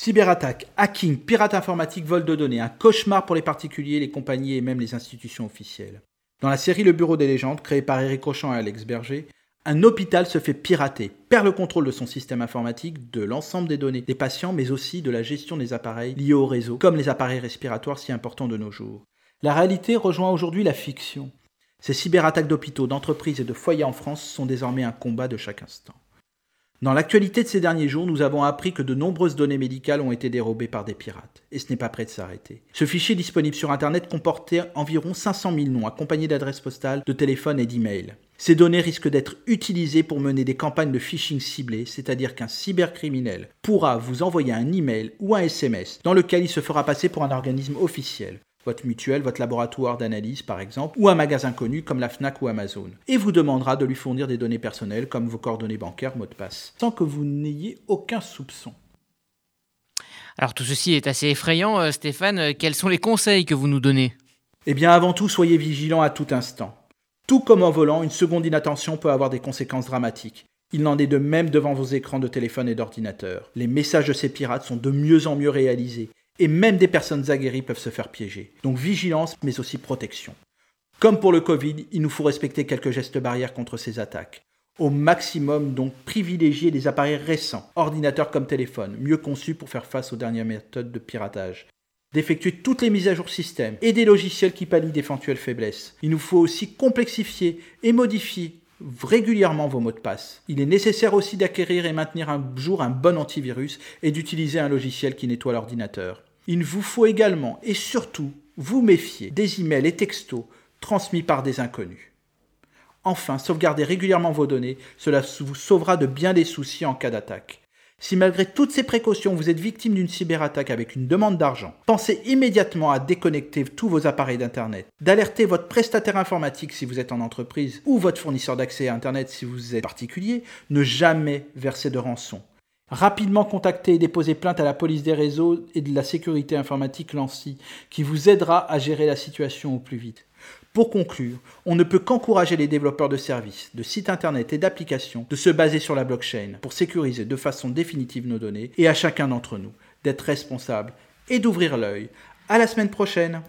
Cyberattaque, hacking, pirate informatique, vol de données, un cauchemar pour les particuliers, les compagnies et même les institutions officielles. Dans la série Le Bureau des légendes, créée par Eric Rochant et Alex Berger, un hôpital se fait pirater, perd le contrôle de son système informatique, de l'ensemble des données des patients, mais aussi de la gestion des appareils liés au réseau, comme les appareils respiratoires si importants de nos jours. La réalité rejoint aujourd'hui la fiction. Ces cyberattaques d'hôpitaux, d'entreprises et de foyers en France sont désormais un combat de chaque instant. Dans l'actualité de ces derniers jours, nous avons appris que de nombreuses données médicales ont été dérobées par des pirates, et ce n'est pas prêt de s'arrêter. Ce fichier disponible sur Internet comportait environ 500 000 noms accompagnés d'adresses postales, de téléphones et d'emails. Ces données risquent d'être utilisées pour mener des campagnes de phishing ciblées, c'est-à-dire qu'un cybercriminel pourra vous envoyer un email ou un SMS dans lequel il se fera passer pour un organisme officiel votre mutuelle, votre laboratoire d'analyse par exemple, ou un magasin connu comme la FNAC ou Amazon, et vous demandera de lui fournir des données personnelles comme vos coordonnées bancaires, mots de passe, sans que vous n'ayez aucun soupçon. Alors tout ceci est assez effrayant, euh, Stéphane, quels sont les conseils que vous nous donnez? Eh bien avant tout, soyez vigilants à tout instant. Tout comme en volant, une seconde inattention peut avoir des conséquences dramatiques. Il n'en est de même devant vos écrans de téléphone et d'ordinateur. Les messages de ces pirates sont de mieux en mieux réalisés et même des personnes aguerries peuvent se faire piéger. Donc vigilance, mais aussi protection. Comme pour le Covid, il nous faut respecter quelques gestes barrières contre ces attaques. Au maximum, donc, privilégier des appareils récents, ordinateurs comme téléphone, mieux conçus pour faire face aux dernières méthodes de piratage. D'effectuer toutes les mises à jour système et des logiciels qui pallient d'éventuelles faiblesses. Il nous faut aussi complexifier et modifier régulièrement vos mots de passe. Il est nécessaire aussi d'acquérir et maintenir un jour un bon antivirus et d'utiliser un logiciel qui nettoie l'ordinateur. Il vous faut également et surtout vous méfier des emails et textos transmis par des inconnus. Enfin, sauvegardez régulièrement vos données, cela vous sauvera de bien des soucis en cas d'attaque. Si malgré toutes ces précautions vous êtes victime d'une cyberattaque avec une demande d'argent, pensez immédiatement à déconnecter tous vos appareils d'Internet, d'alerter votre prestataire informatique si vous êtes en entreprise ou votre fournisseur d'accès à Internet si vous êtes particulier, ne jamais verser de rançon. Rapidement contacter et déposer plainte à la police des réseaux et de la sécurité informatique Lancy, qui vous aidera à gérer la situation au plus vite. Pour conclure, on ne peut qu'encourager les développeurs de services, de sites internet et d'applications de se baser sur la blockchain pour sécuriser de façon définitive nos données et à chacun d'entre nous d'être responsable et d'ouvrir l'œil. À la semaine prochaine!